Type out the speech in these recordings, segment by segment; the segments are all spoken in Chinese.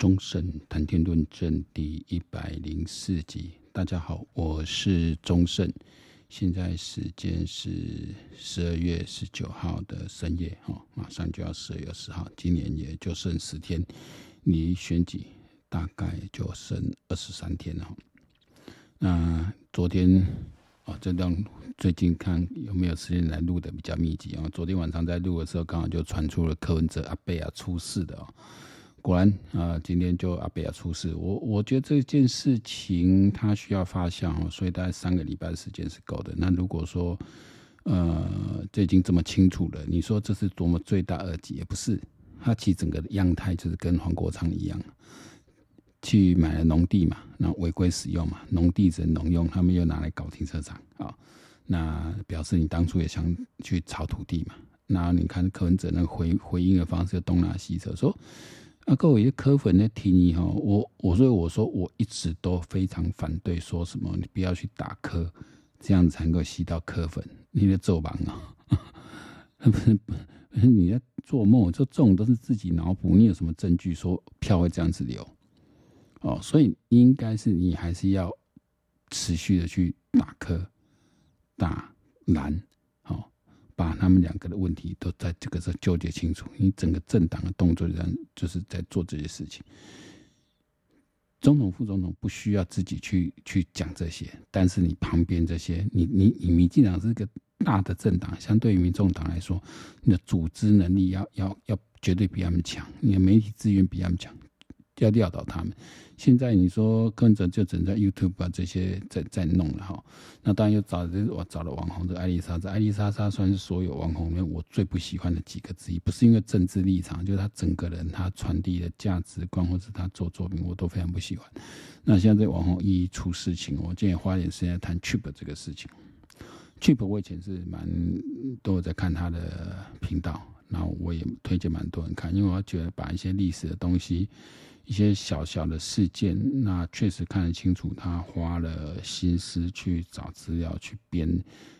忠胜谈天论政第一百零四集，大家好，我是忠胜，现在时间是十二月十九号的深夜，哈，马上就要十二月十号，今年也就剩十天，离选举大概就剩二十三天了。那昨天啊，这段最近看有没有时间来录的比较密集啊？昨天晚上在录的时候，刚好就传出了柯文哲阿贝啊出事的哦。果然啊、今天就阿贝亚出事。我我觉得这件事情它需要发酵，所以大概三个礼拜的时间是够的。那如果说呃这已经这么清楚了，你说这是多么罪大恶极？也不是，它其实整个的样态就是跟黄国昌一样，去买了农地嘛，那违规使用嘛，农地只能农用，他们又拿来搞停车场啊、那表示你当初也想去炒土地嘛。那你看柯文哲那回回应的方式，东拉西扯说。那各位科粉的提你哈，我我所以我说我一直都非常反对说什么你不要去打科，这样才能够吸到科粉。你在做梦啊？不是你在做梦？这这种都是自己脑补。你有什么证据说票会这样子流？哦，所以应该是你还是要持续的去打科、打蓝。把他们两个的问题都在这个时候纠结清楚，你整个政党的动作上就是在做这些事情。总统、副总统不需要自己去去讲这些，但是你旁边这些，你你你民进党是个大的政党，相对于民众党来说，你的组织能力要要要绝对比他们强，你的媒体资源比他们强。要撂倒他们。现在你说跟着就整在 YouTube 把这些在在弄了哈。那当然又找这我找了网红的艾丽莎，这艾丽莎莎算是所有网红里面我最不喜欢的几个之一。不是因为政治立场，就是他整个人他传递的价值观，或者他做作品，我都非常不喜欢。那现在这网红一出事情，我今天花点时间谈 Chip 这个事情。Chip 我以前是蛮都有在看他的频道，然后我也推荐蛮多人看，因为我觉得把一些历史的东西。一些小小的事件，那确实看得清楚，他花了心思去找资料去编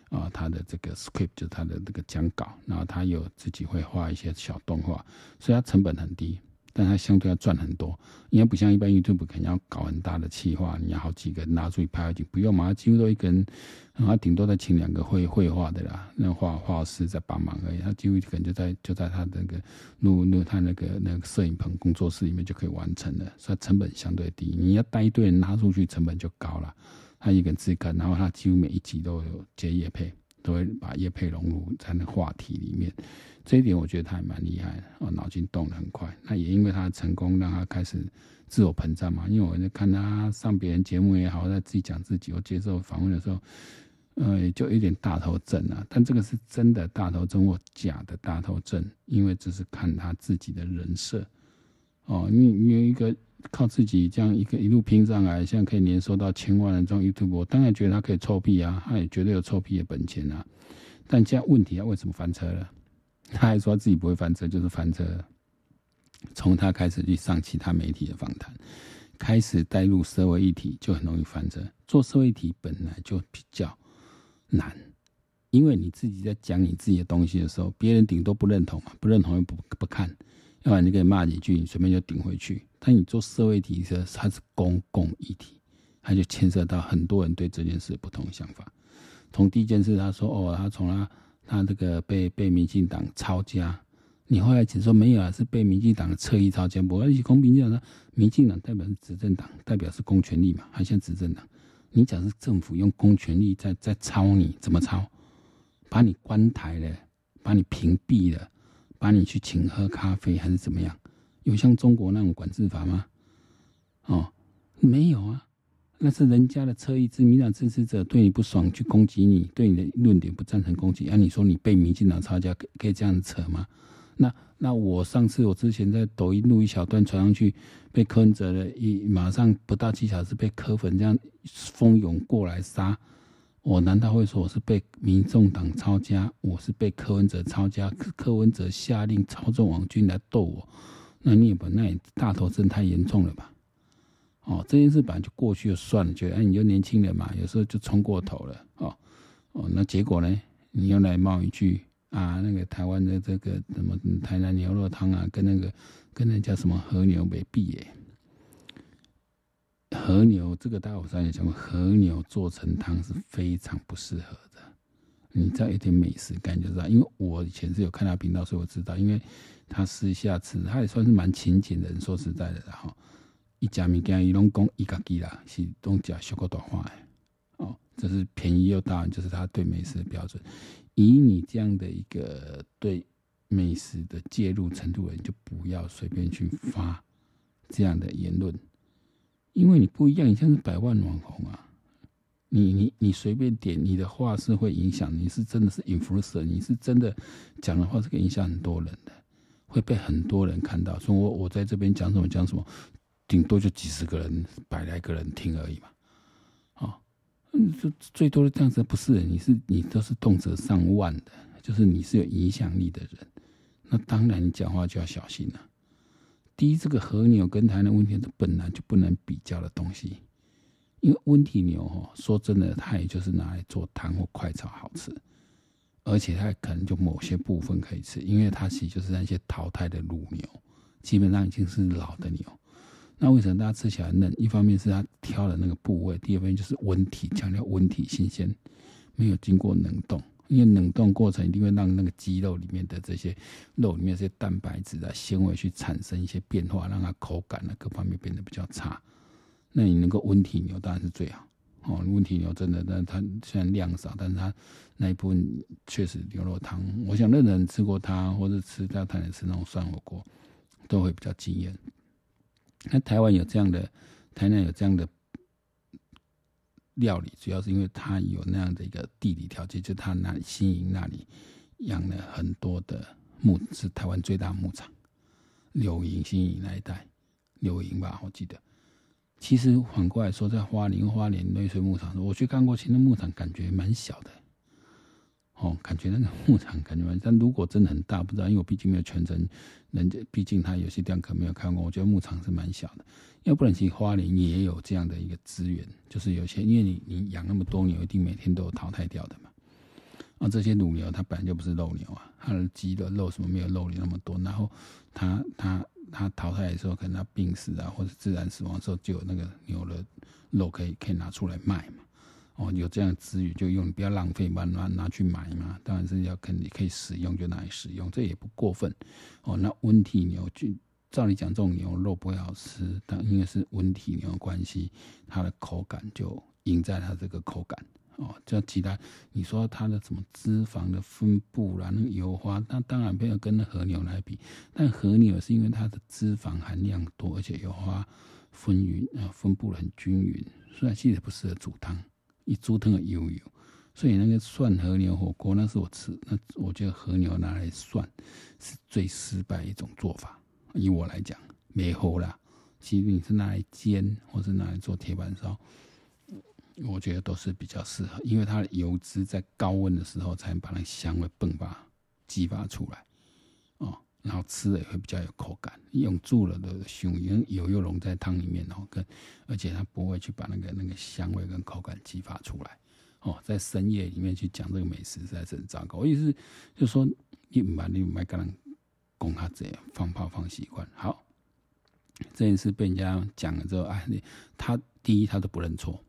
啊、他的这个 script 就他的这个讲稿，然后他有自己会画一些小动画，所以他成本很低。但它相对要赚很多，因为不像一般 YouTube 可能要搞很大的企划，你要好几个人拿出去拍，就不用嘛，几乎都一个人，然后顶多再请两个会绘画的啦，那画画师在帮忙而已，他几乎可能就在就在他那个录录他那个那个摄影棚工作室里面就可以完成了，所以成本相对低。你要带一堆人拿出去，成本就高了。他一个人自干，然后他几乎每一集都有接业配。都会把业配融入在那话题里面，这一点我觉得他还蛮厉害的哦，脑筋动得很快。那也因为他的成功，让他开始自我膨胀嘛。因为我在看他上别人节目也好，在自己讲自己，我接受访问的时候，呃，就有点大头症啊。但这个是真的大头症或假的大头症，因为这是看他自己的人设哦。你你有一个。靠自己这样一个一路拼上来，现在可以年收到千万的这种 YouTube，我当然觉得他可以臭屁啊，他也绝对有臭屁的本钱啊。但现在问题，他为什么翻车了？他还说自己不会翻车，就是翻车。从他开始去上其他媒体的访谈，开始带入社会议题，就很容易翻车。做社会议题本来就比较难，因为你自己在讲你自己的东西的时候，别人顶多不认同嘛，不认同又不不看。要不然你可以骂几句，你随便就顶回去。但你做社会题的时候，它是公共议题，它就牵涉到很多人对这件事不同的想法。从第一件事，他说：“哦，他从他他这个被被民进党抄家。”你后来只说没有啊，是被民进党的侧翼抄家。我，而且公民进党说，民进党代表是执政党，代表是公权力嘛，还像执政党。你讲是政府用公权力在在抄你，怎么抄？把你关台了，把你屏蔽了。把你去请喝咖啡还是怎么样？有像中国那种管制法吗？哦，没有啊，那是人家的侧翼，民进党支持者对你不爽去攻击你，对你的论点不赞成攻击。按、啊、你说你被民进党抄家，可以这样扯吗？那那我上次我之前在抖音录一小段传上去，被柯文哲的一马上不到几小时被柯粉这样蜂拥过来杀。我难道会说我是被民众党抄家？我是被柯文哲抄家？柯文哲下令操纵网军来斗我？那你也不，那也大头症太严重了吧？哦，这件事本来就过去就算了，觉得哎，你就年轻人嘛，有时候就冲过头了。哦哦，那结果呢？你又来冒一句啊，那个台湾的这个什么台南牛肉汤啊，跟那个跟那叫什么和牛没比耶？和牛这个大家我上次讲过，和牛做成汤是非常不适合的。你知道一点美食感就知道，因为我以前是有看他频道，所以我知道，因为他私下吃，他也算是蛮勤俭的人。说实在的，然后，一家物件伊拢讲伊家己啦，是拢食小个短话哦，这是便宜又大，就是他对美食的标准。以你这样的一个对美食的介入程度，人就不要随便去发这样的言论，因为你不一样，你像是百万网红啊。你你你随便点，你的话是会影响，你是真的是 influencer，你是真的讲的话是可以影响很多人的，会被很多人看到。说我我在这边讲什么讲什么，顶多就几十个人、百来个人听而已嘛。啊，嗯，就最多的这样子不是？你是你都是动辄上万的，就是你是有影响力的人，那当然你讲话就要小心了。第一，这个和牛跟台湾的温体牛本来就不能比较的东西。因为温体牛哈，说真的，它也就是拿来做汤或快炒好吃，而且它可能就某些部分可以吃，因为它其实就是那些淘汰的乳牛，基本上已经是老的牛。那为什么大家吃起来嫩？一方面是它挑的那个部位，第二方面就是温体，强调温体新鲜，没有经过冷冻，因为冷冻过程一定会让那个鸡肉里面的这些肉里面这些蛋白质啊、纤维去产生一些变化，让它口感啊各方面变得比较差。那你能够温体牛当然是最好哦。温体牛真的，但它虽然量少，但是它那一部分确实牛肉汤，我想任何人吃过它，或者吃在台南吃那种涮火锅，都会比较惊艳。那台湾有这样的，台南有这样的料理，主要是因为它有那样的一个地理条件，就它那里新营那里养了很多的牧，是台湾最大牧场，柳营新营那一带，柳营吧，我记得。其实反过来说，在花莲花莲内水牧场，我去看过，其实牧场感觉蛮小的，哦，感觉那个牧场感觉蛮，但如果真的很大，不知道，因为我毕竟没有全程，人家毕竟他有些地方可能没有看过，我觉得牧场是蛮小的。要不然，其实花莲也有这样的一个资源，就是有些，因为你你养那么多牛，一定每天都有淘汰掉的嘛。啊，这些乳牛它本来就不是肉牛啊，它的鸡的肉什么没有肉牛那么多，然后它它。它淘汰的时候，可能它病死啊，或者自然死亡的时候，就有那个牛的肉可以可以拿出来卖嘛。哦，有这样资源就用，不要浪费嘛，拿拿去买嘛。当然是要肯定可以使用就拿来使用，这也不过分。哦，那温体牛就照理讲，这种牛肉不会好吃，但因为是温体牛关系，它的口感就赢在它这个口感。哦，叫其他，你说它的什么脂肪的分布啦，那个油花，那当然没有跟那和牛来比。但和牛是因为它的脂肪含量多，而且油花分匀啊，分布很均匀，所以其实不适合煮汤，一煮汤的油油。所以那个涮和牛火锅，那是我吃，那我觉得和牛拿来涮是最失败一种做法。以我来讲，没好啦。其实你是拿来煎，或是拿来做铁板烧。我觉得都是比较适合，因为它的油脂在高温的时候才能把那香味迸发、激发出来，然后吃了也会比较有口感。用煮了的熊，因为油又溶在汤里面，然后跟而且它不会去把那个那个香味跟口感激发出来。哦，在深夜里面去讲这个美食实在是很糟糕。我意思就是说，你唔你唔跟人讲他这样放炮放习惯。好，这件事被人家讲了之后，哎，他第一他都不认错。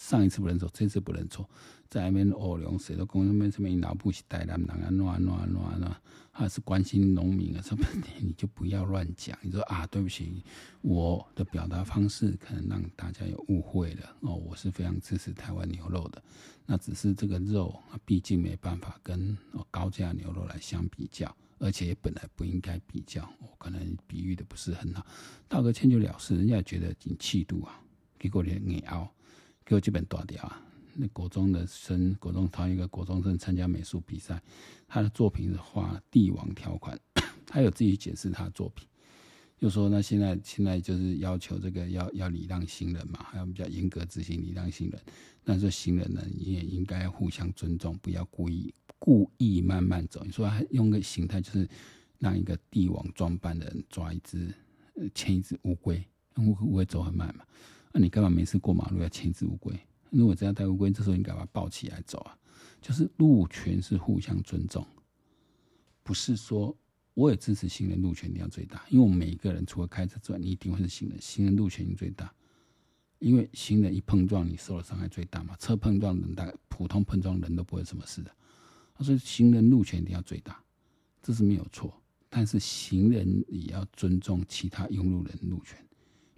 上一次不能错，这次不能错，在那边哦，两谁都讲什么什么，老部是台南人啊，乱乱乱乱，还是关心农民啊，什么你就不要乱讲。你说啊，对不起，我的表达方式可能让大家有误会了哦，我是非常支持台湾牛肉的，那只是这个肉毕竟没办法跟高价牛肉来相比较，而且也本来不应该比较，我可能比喻的不是很好，道个歉就了事，人家觉得挺气度啊，结果你硬拗。给我这本大条啊！那国中的生，国中他一个国中生参加美术比赛，他的作品是画帝王条款，他有自己解释他的作品，就说那现在现在就是要求这个要要礼让行人嘛，还要比较严格执行礼让行人，但是行人呢你也应该互相尊重，不要故意故意慢慢走。你说他用个形态就是让一个帝王装扮的人抓一只牵一只乌龟，乌龟走很慢嘛。那、你干嘛每次过马路要牵只乌龟？如果这样带乌龟，这时候应该把它抱起来走啊。就是路权是互相尊重，不是说我也支持行人路权一定要最大，因为我们每一个人除了开车之外，你一定会是行人，行人路权最大因为行人一碰撞，你受的伤害最大嘛。车碰撞人大，普通碰撞人都不会什么事的。所以行人路权一定要最大，这是没有错。但是行人也要尊重其他用路人路权，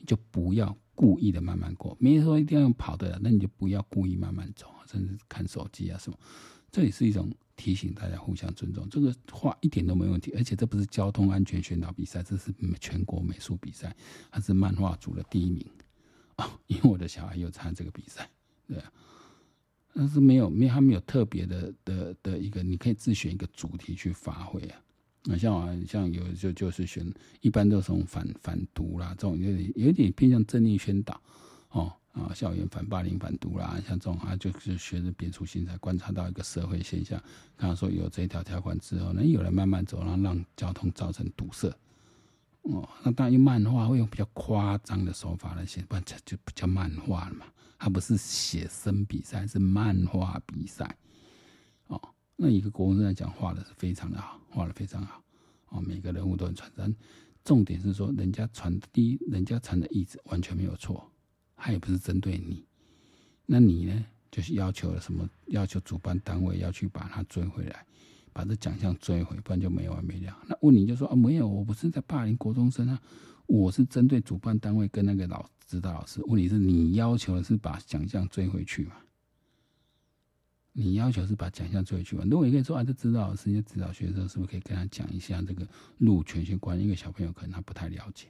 就不要故意的慢慢过。没人说一定要用跑的，那你就不要故意慢慢走，甚至看手机啊什么。这也是一种提醒大家互相尊重。这个话一点都没问题，而且这不是交通安全宣导比赛，这是全国美术比赛，还是漫画组的第一名啊、哦！因为我的小孩有参加这个比赛，对啊，但是没有没有他没有特别的的的一个，你可以自选一个主题去发挥啊。那像我像有就就是选，一般都是从反反毒啦，这种有点有点偏向正义宣导哦。啊，校园反霸凌、反毒啦，像这种啊，就是学着别出心裁，观察到一个社会现象。刚刚说有这一条条款之后，那有人慢慢走，然后让交通造成堵塞。哦，那当然漫画会用比较夸张的手法来写，不然就就不叫漫画了嘛。它不是写生比赛，是漫画比赛。那一个国中生来讲，画的是非常的好，画的非常好。哦，每个人物都很传神。重点是说，人家传递，人家传的意思完全没有错。他也不是针对你，那你呢？就是要求了什么？要求主办单位要去把他追回来，把这奖项追回，不然就没完没了。那问你就说啊，没有，我不是在霸凌国中生啊，我是针对主办单位跟那个老指导老师。问题是你要求的是把奖项追回去嘛？你要求是把奖项追回去嘛？如果你可以说啊，这指导老师、这指导学生，是不是可以跟他讲一下这个路权性关系？因为小朋友可能他不太了解，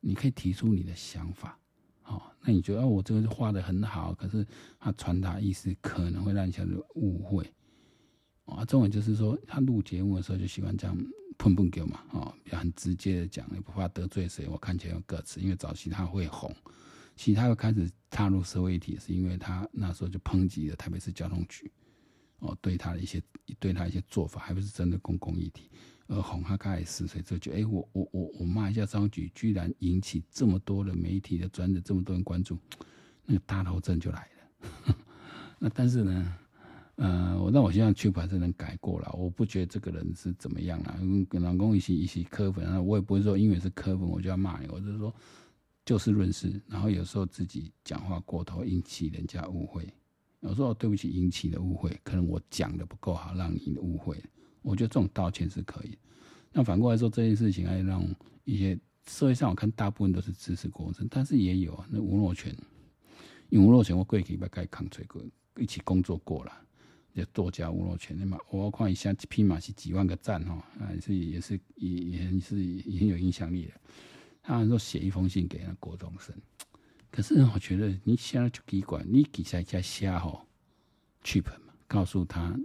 你可以提出你的想法。哦，那你觉得我这个画的很好，可是他传达意思可能会让小孩误会。啊，重点就是说，他录节目的时候就喜欢这样碰碰给嘛，哦，比较很直接的讲，也不怕得罪谁。我看起来有个词，因为早期他会红，其实他又开始踏入社会议题，是因为他那时候就抨击了台北市交通局，哦，对他的一些对他一些做法，还不是真的公共议题。而红他开始十岁之后就，哎，我我我我骂一下张局，居然引起这么多的媒体的专的这么多人关注，那个大头症就来了。那但是呢，呃，我那我希望去还是能改过了，我不觉得这个人是怎么样啊，跟老公一起一起磕粉啊，我也不会说因为是磕粉我就要骂你，我就是说就事论事，然后有时候自己讲话过头引起人家误会，有时候对不起引起的误会，可能我讲的不够好，让你误会。我觉得这种道歉是可以。那反过来说，这件事情还让一些社会上，我看大部分都是支持国中生，但是也有啊那吴若权，因为吴若权我过去把该扛吹过，一起工作过了，就作家吴若权，那么我看一下，匹马是几万个赞哈，啊，是也是也也是也很有影响力的。他说写一封信给那国中生，可是我觉得你现在就给管，你给下加瞎吼，剧本嘛，告诉他。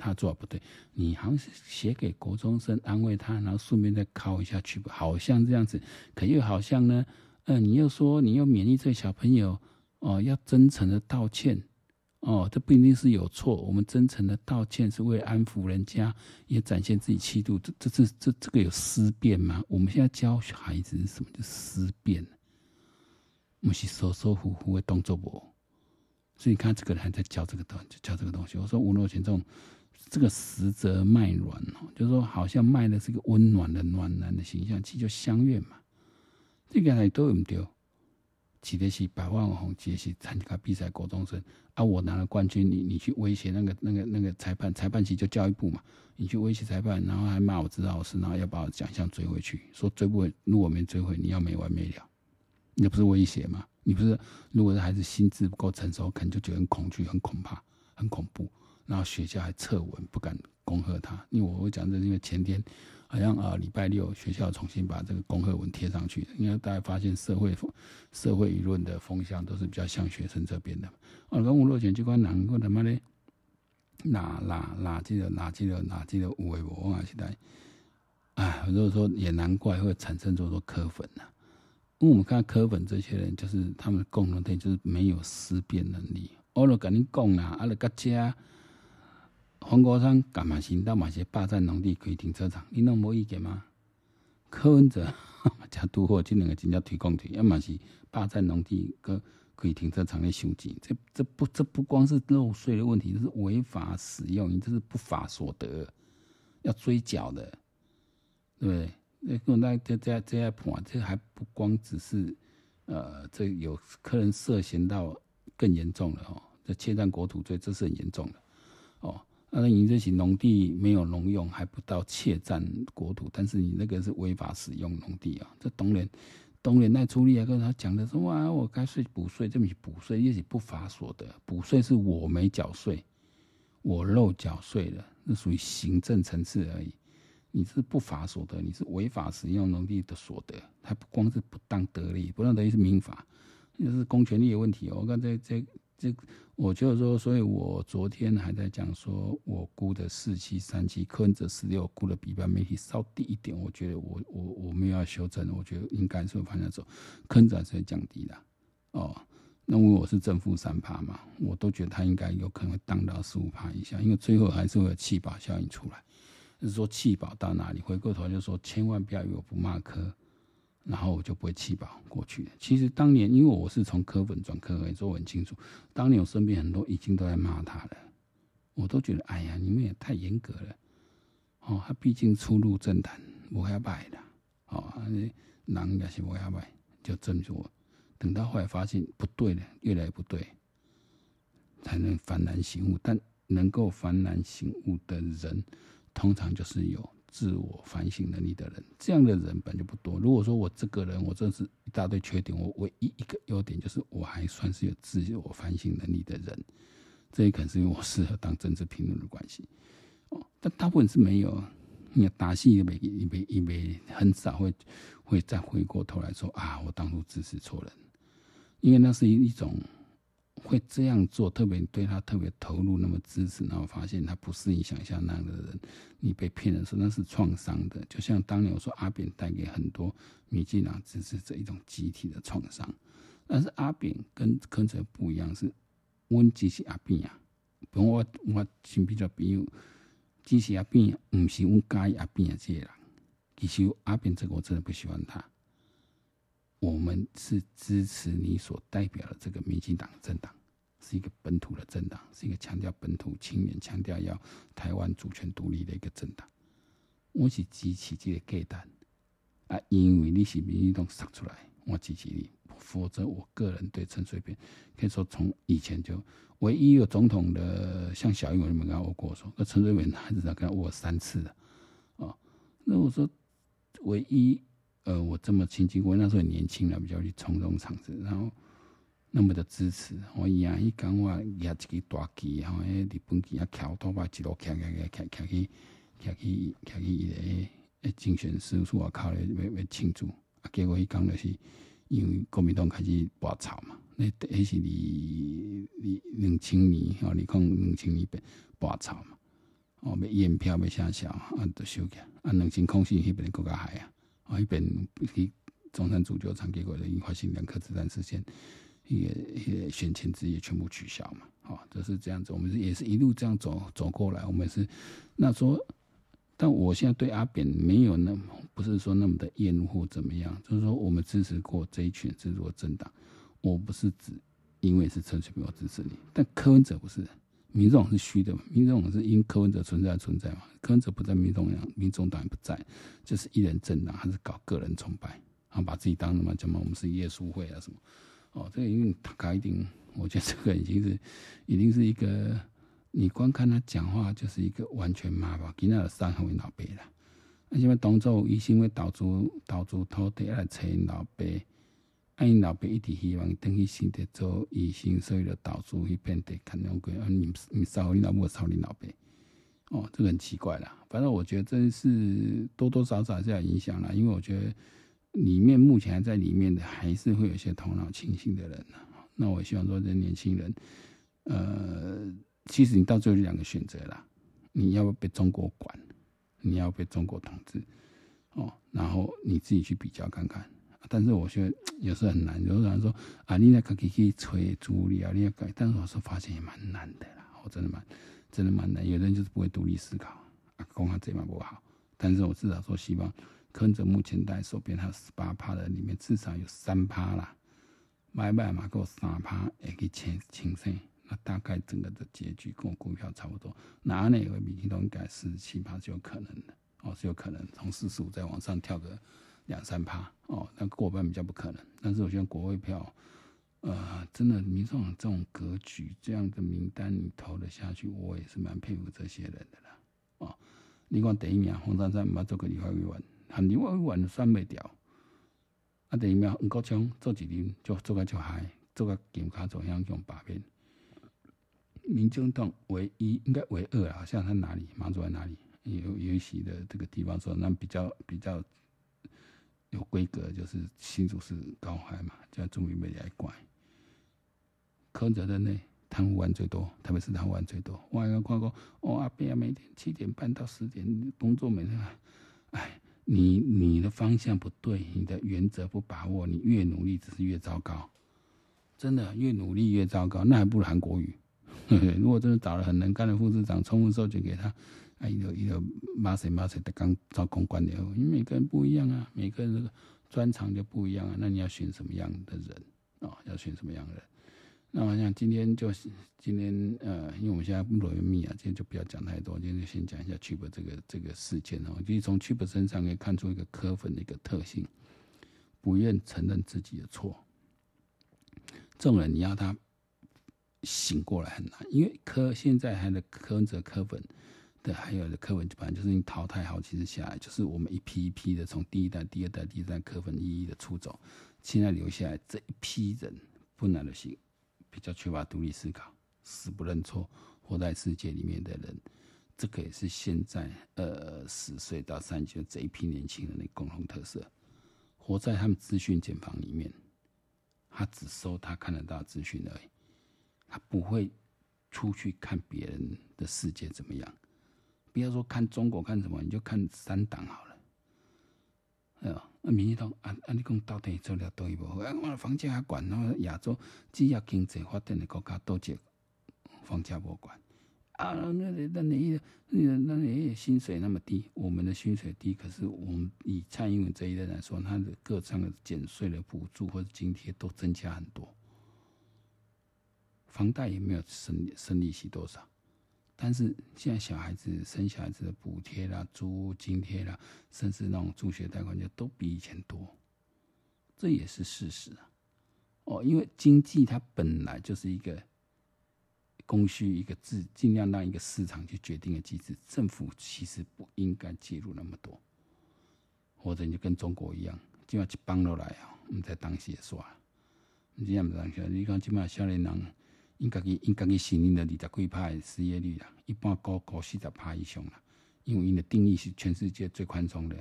他做的不对，你好像是写给国中生安慰他，然后顺便再敲一下去，好像这样子，可又好像呢，呃，你又说你又勉励这个小朋友哦，要真诚的道歉哦，这不一定是有错，我们真诚的道歉是为安抚人家，也展现自己气度，这这这这这个有思辨吗？我们现在教孩子是什么叫思辨？不是舒舒服服的动作不？所以你看这个人还在教这个东，教这个东西。我说吴若权这种。这个实则卖卵哦，就是说好像卖的是个温暖的暖男的形象，其实就乡愿嘛。这个还都有唔丢，记得是百万网红，记得是参加比赛高中生啊，我拿了冠军，你你去威胁那个那个那个裁判，裁判其实就教育部嘛，你去威胁裁判，然后还骂我指导老师，然后要把我奖项追回去，说追不回，如果没追回，你要没完没了，那不是威胁吗？你不是，如果是孩子心智不够成熟，可能就觉得很恐惧、很恐怕、很恐怖。然后学校还撤文，不敢恭贺他，因为我会讲这，因为前天好像啊礼拜六学校重新把这个恭贺文贴上去，因为大家发现社会社会舆论的风向都是比较像学生这边的。啊，跟吴若权机关难过他妈的，哪哪哪这个哪这个哪这个五位我啊，现在，哎，如果说也难怪会产生这么多磕粉呐、啊，因为我们看磕粉这些人，就是他们共同点就是没有思辨能力。我都跟你讲啦，啊，你个家。黄国昌干嘛行到马些霸占农地可以停车场？你拢无意见吗？柯文哲加都货，这两个真叫推共推，要么是霸占农地可可以停车场的收钱，这这不这不光是漏税的问题，这是违法使用，你这是不法所得，要追缴的，对不对？那个那这这这样判，这还不光只是呃，这有可能涉嫌到更严重了哦，这窃占国土罪，这是很严重的哦。那你这些农地没有农用，还不到窃占国土，但是你那个是违法使用农地啊，这当然。东联那处理啊，跟他讲的说哇，我该税补税，这么补税也是不法所得，补税是我没缴税，我漏缴税了，那属于行政层次而已。你是不法所得，你是违法使用农地的所得，还不光是不当得利，不当得利是民法，那是公权力的问题。我刚才这。这我就是说，所以我昨天还在讲说，我估的四七三七，柯文哲十六估的比一般媒体稍低一点。我觉得我我我没有要修正，我觉得应该是往下走，柯文哲是会降低的哦。那因为我是正负三趴嘛，我都觉得他应该有可能会荡到十五趴以下，因为最后还是会有弃保效应出来。就是说弃保到哪里？回过头就说，千万不要以为我不骂科。然后我就不会弃保过去。其实当年，因为我是从科粉转柯，所以我很清楚。当年我身边很多已经都在骂他了，我都觉得，哎呀，你们也太严格了。哦，他毕竟初入政坛，不要拜的。哦，人也是不要拜，就这么说。等到后来发现不对了，越来越不对，才能幡然醒悟。但能够幡然醒悟的人，通常就是有。自我反省能力的人，这样的人本就不多。如果说我这个人，我真是一大堆缺点，我唯一一个优点就是我还算是有自我反省能力的人。这也可能是因为我适合当政治评论的关系哦。但大部分是没有，你看打戏也没也没也没很少会会再回过头来说啊，我当初支持错人，因为那是一一种。会这样做，特别对他特别投入，那么支持，然后发现他不是你想象那样的人，你被骗的时候，那是创伤的。就像当年我说阿扁带给很多民进党支持者一种集体的创伤，但是阿扁跟柯哲不一样，是温吉是阿扁啊，不用我我先比较比喻，其实阿扁不是温介意阿扁的这些人，其实阿扁这个我真的不喜欢他。我们是支持你所代表的这个民进党政党，是一个本土的政党，是一个强调本土青年、强调要台湾主权独立的一个政党。我是支持这个价单啊，因为你是民进党杀出来，我支持你。否则，我个人对陈水扁可以说从以前就唯一有总统的，像小英，我就没跟他握过手，那陈水扁还是跟他握三次的啊。那我说唯一。呃，我这么亲近，我那时候很年轻了，比较去从容场子，然后那么的支持。我一样一讲话，压一个大旗，然后诶，日本旗啊，翘头把一路翘翘翘翘翘去，翘去翘去一个诶，竞选事务所，靠咧要要庆祝。啊，结果一讲就是因为国民党开始拔草嘛，那迄是二二两千年哦，你看两千年变拔草嘛，哦，要验票要下校啊，都收起。啊，两千空是迄边国家海啊。啊，一边去中山足球场，结果的樱花信两颗子弹事件，也也选前之夜全部取消嘛。好，就是这样子。我们也是一路这样走走过来。我们是那说，但我现在对阿扁没有那么不是说那么的厌恶或怎么样，就是说我们支持过这一群支持过政党。我不是指因为是陈水扁我支持你，但柯文哲不是。民众是虚的嘛？民众是因柯文哲存在存在嘛？柯文哲不在，民众党民众党也不在，就是一人政党，还是搞个人崇拜，然后把自己当什么什么？我们是耶稣会啊什么？哦，这个因为他一定，我觉得这个已经是，已经是一个，你光看他讲话就是一个完全妈宝，给他的伤害为老辈了。那现在当做一心为岛主岛主土地来扯老爸。啊，因老爸一直希望等去生的做医生，所以就导致去变得看那个啊，你你烧你老母烧你老爸，哦，这个很奇怪啦。反正我觉得这是多多少少是有影响啦，因为我觉得里面目前还在里面的，还是会有一些头脑清醒的人。那我希望说，这年轻人，呃，其实你到最后两个选择啦，你要不要被中国管，你要被中国统治，哦，然后你自己去比较看看。但是我觉得有时候很难，有人说啊，你那可以去催助理啊，你要改。但是我是发现也蛮难的啦，我真的蛮真的蛮难。有的人就是不会独立思考啊，讲话这嘛不好。但是我至少说希望，柯文哲目前在手边还有十八趴的里面，至少有三趴啦，买卖嘛够三趴，也可以清清剩。那大概整个的结局跟我股票差不多，哪里会比其中应该四十七趴是有可能的哦，是有可能从四十五再往上跳个。两三趴哦，那过半比较不可能。但是我觉得国会票，呃，真的民众这种格局，这样的名单你投了下去，我也是蛮佩服这些人的啦。哦，你看第一名黄珊珊唔要做个立法委员，很立法委员算不掉。啊，第一名吴国强做几年就做个就嗨，做个警卡做向用把柄。民进党唯一应该唯二啊，像他哪里马祖在哪里有有一席的这个地方说，那比较比较有规格，就是新竹市高海嘛，叫中民美来怪。柯责任内贪污案最多，特别是贪污案最多。我还看过，哦阿扁每天七点半到十点工作，每天，哎，你你的方向不对，你的原则不把握，你越努力只是越糟糕。真的越努力越糟糕，那还不如韩国语。如果真的找了很能干的副市长，充分授权给他，哎，一个一个马谁马谁的刚招公关的，因为每个人不一样啊，每个人这个专长就不一样啊，那你要选什么样的人啊、哦？要选什么样的人？那我想今天就今天呃，因为我们现在不罗密啊，今天就不要讲太多，今天就先讲一下 Chip 这个这个事件哦。就是从 Chip 身上可以看出一个柯粉的一个特性，不愿承认自己的错。这种人你要他。醒过来很难，因为科现在还的柯文哲柯粉的，还有的柯文本来就是你淘汰好几次下来，就是我们一批一批的从第一代、第二代、第三代柯粉一一的出走，现在留下来这一批人不难的行，比较缺乏独立思考、死不认错、活在世界里面的人，这个也是现在呃十岁到三十岁这一批年轻人的共同特色，活在他们资讯茧房里面，他只收他看得到资讯而已。他不会出去看别人的世界怎么样，不要说看中国看什么，你就看三党好了。哎呦，啊民进党按按你讲到底做了多一步，哎，我房价还管，然后亚洲只要经济发展的国家都接房价不管啊，那那那你那那你薪水那么低，我们的薪水低，可是我们以蔡英文这一代来说，他的各项的减税的补助或者津贴都增加很多。房贷也没有升升利息多少，但是现在小孩子生小孩子的补贴啦、租津贴啦，甚至那种助学贷款就都比以前多，这也是事实啊。哦，因为经济它本来就是一个供需一个制，尽量让一个市场去决定的机制，政府其实不应该介入那么多，或者你就跟中国一样，就要去帮落来啊，我们在当时也说啊，你这样子讲，你看起码少年人。应该去应该去承认的二十几趴的失业率啦，一般高高四十趴以上啦。因为因的定义是全世界最宽松的，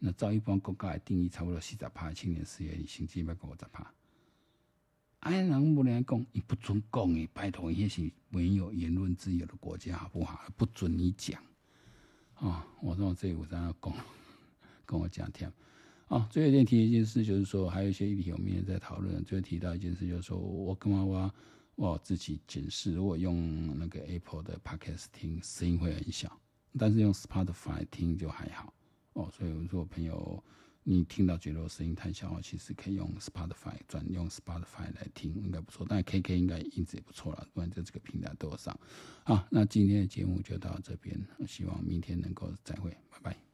那照一般国家的定义，差不多四十趴青年失业率，甚至要过五十趴。哎，人不能讲，你不准讲诶，拜托，也是没有言论自由的国家，好不好？不准你讲啊、哦！我说这我真要讲，跟我讲听啊。最后一件提一件事，就是说，还有一些议题我们也在讨论。最后提到一件事，就是说我跟娃娃。我自己检视，如果用那个 Apple 的 Podcast 听，声音会很小；但是用 Spotify 听就还好哦。所以，如果朋友你听到觉得声音太小，其实可以用 Spotify 转用 Spotify 来听，应该不错。但 KK 应该音质也不错了，不然在这个平台都有上。好，那今天的节目就到这边，希望明天能够再会，拜拜。